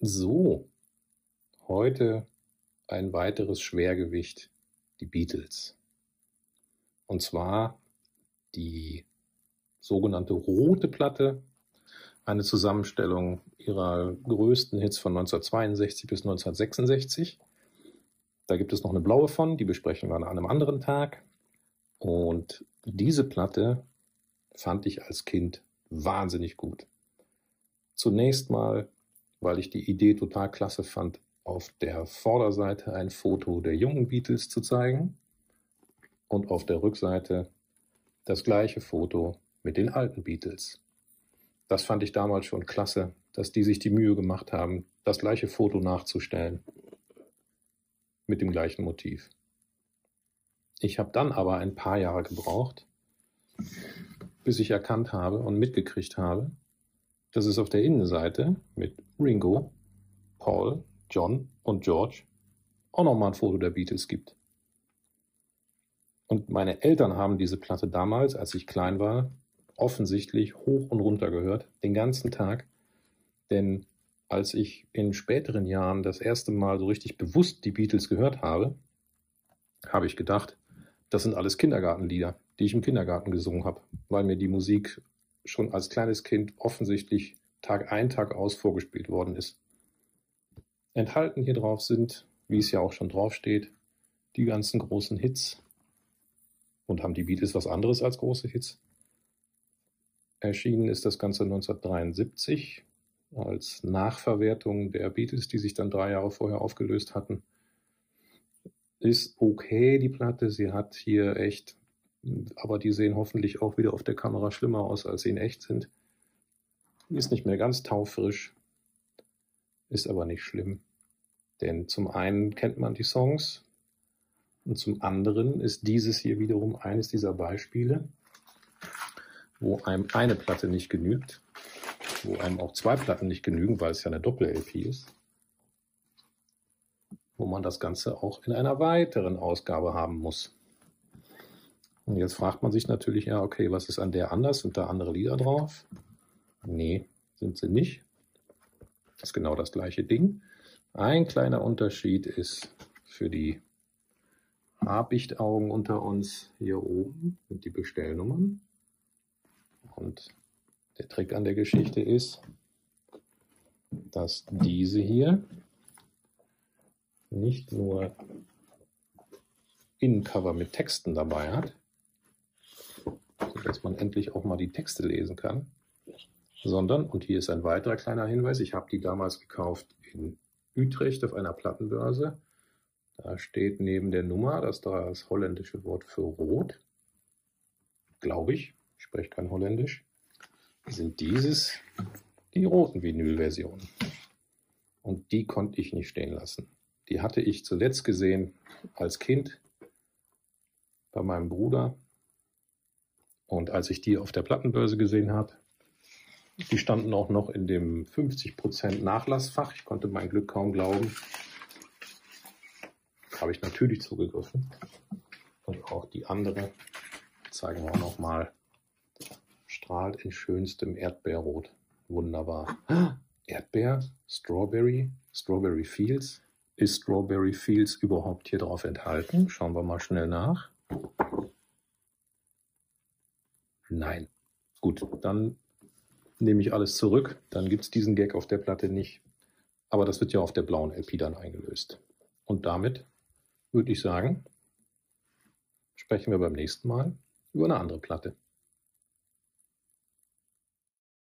So, heute ein weiteres Schwergewicht, die Beatles. Und zwar die sogenannte rote Platte, eine Zusammenstellung ihrer größten Hits von 1962 bis 1966. Da gibt es noch eine blaue von, die besprechen wir an einem anderen Tag. Und diese Platte fand ich als Kind wahnsinnig gut. Zunächst mal, weil ich die Idee total klasse fand, auf der Vorderseite ein Foto der jungen Beatles zu zeigen und auf der Rückseite das gleiche Foto mit den alten Beatles. Das fand ich damals schon klasse, dass die sich die Mühe gemacht haben, das gleiche Foto nachzustellen mit dem gleichen Motiv. Ich habe dann aber ein paar Jahre gebraucht, bis ich erkannt habe und mitgekriegt habe, dass es auf der Innenseite mit Ringo, Paul, John und George auch nochmal ein Foto der Beatles gibt. Und meine Eltern haben diese Platte damals, als ich klein war, offensichtlich hoch und runter gehört, den ganzen Tag. Denn als ich in späteren Jahren das erste Mal so richtig bewusst die Beatles gehört habe, habe ich gedacht, das sind alles Kindergartenlieder, die ich im Kindergarten gesungen habe, weil mir die Musik schon als kleines Kind offensichtlich Tag ein, Tag aus vorgespielt worden ist. Enthalten hier drauf sind, wie es ja auch schon drauf steht, die ganzen großen Hits. Und haben die Beatles was anderes als große Hits? Erschienen ist das Ganze 1973 als Nachverwertung der Beatles, die sich dann drei Jahre vorher aufgelöst hatten. Ist okay, die Platte. Sie hat hier echt, aber die sehen hoffentlich auch wieder auf der Kamera schlimmer aus, als sie in echt sind. Ist nicht mehr ganz taufrisch, ist aber nicht schlimm. Denn zum einen kennt man die Songs und zum anderen ist dieses hier wiederum eines dieser Beispiele, wo einem eine Platte nicht genügt, wo einem auch zwei Platten nicht genügen, weil es ja eine Doppel-LP ist, wo man das Ganze auch in einer weiteren Ausgabe haben muss. Und jetzt fragt man sich natürlich, ja, okay, was ist an der anders? Sind da andere Lieder drauf? Nee, sind sie nicht. Das ist genau das gleiche Ding. Ein kleiner Unterschied ist für die Habichtaugen unter uns hier oben sind die Bestellnummern. Und der Trick an der Geschichte ist, dass diese hier nicht nur Innencover mit Texten dabei hat, sodass man endlich auch mal die Texte lesen kann, sondern, und hier ist ein weiterer kleiner Hinweis, ich habe die damals gekauft in Utrecht auf einer Plattenbörse. Da steht neben der Nummer, das da das holländische Wort für rot, glaube ich, ich spreche kein Holländisch, sind dieses die roten Vinylversionen. Und die konnte ich nicht stehen lassen. Die hatte ich zuletzt gesehen als Kind bei meinem Bruder. Und als ich die auf der Plattenbörse gesehen habe, die standen auch noch in dem 50% Nachlassfach. Ich konnte mein Glück kaum glauben. Habe ich natürlich zugegriffen. Und auch die andere zeigen wir auch noch mal. Strahlt in schönstem Erdbeerrot. Wunderbar. Erdbeer, Strawberry, Strawberry Fields. Ist Strawberry Fields überhaupt hier drauf enthalten? Schauen wir mal schnell nach. Nein. Gut, dann nehme ich alles zurück. Dann gibt es diesen Gag auf der Platte nicht. Aber das wird ja auf der blauen LP dann eingelöst. Und damit würde ich sagen, sprechen wir beim nächsten Mal über eine andere Platte.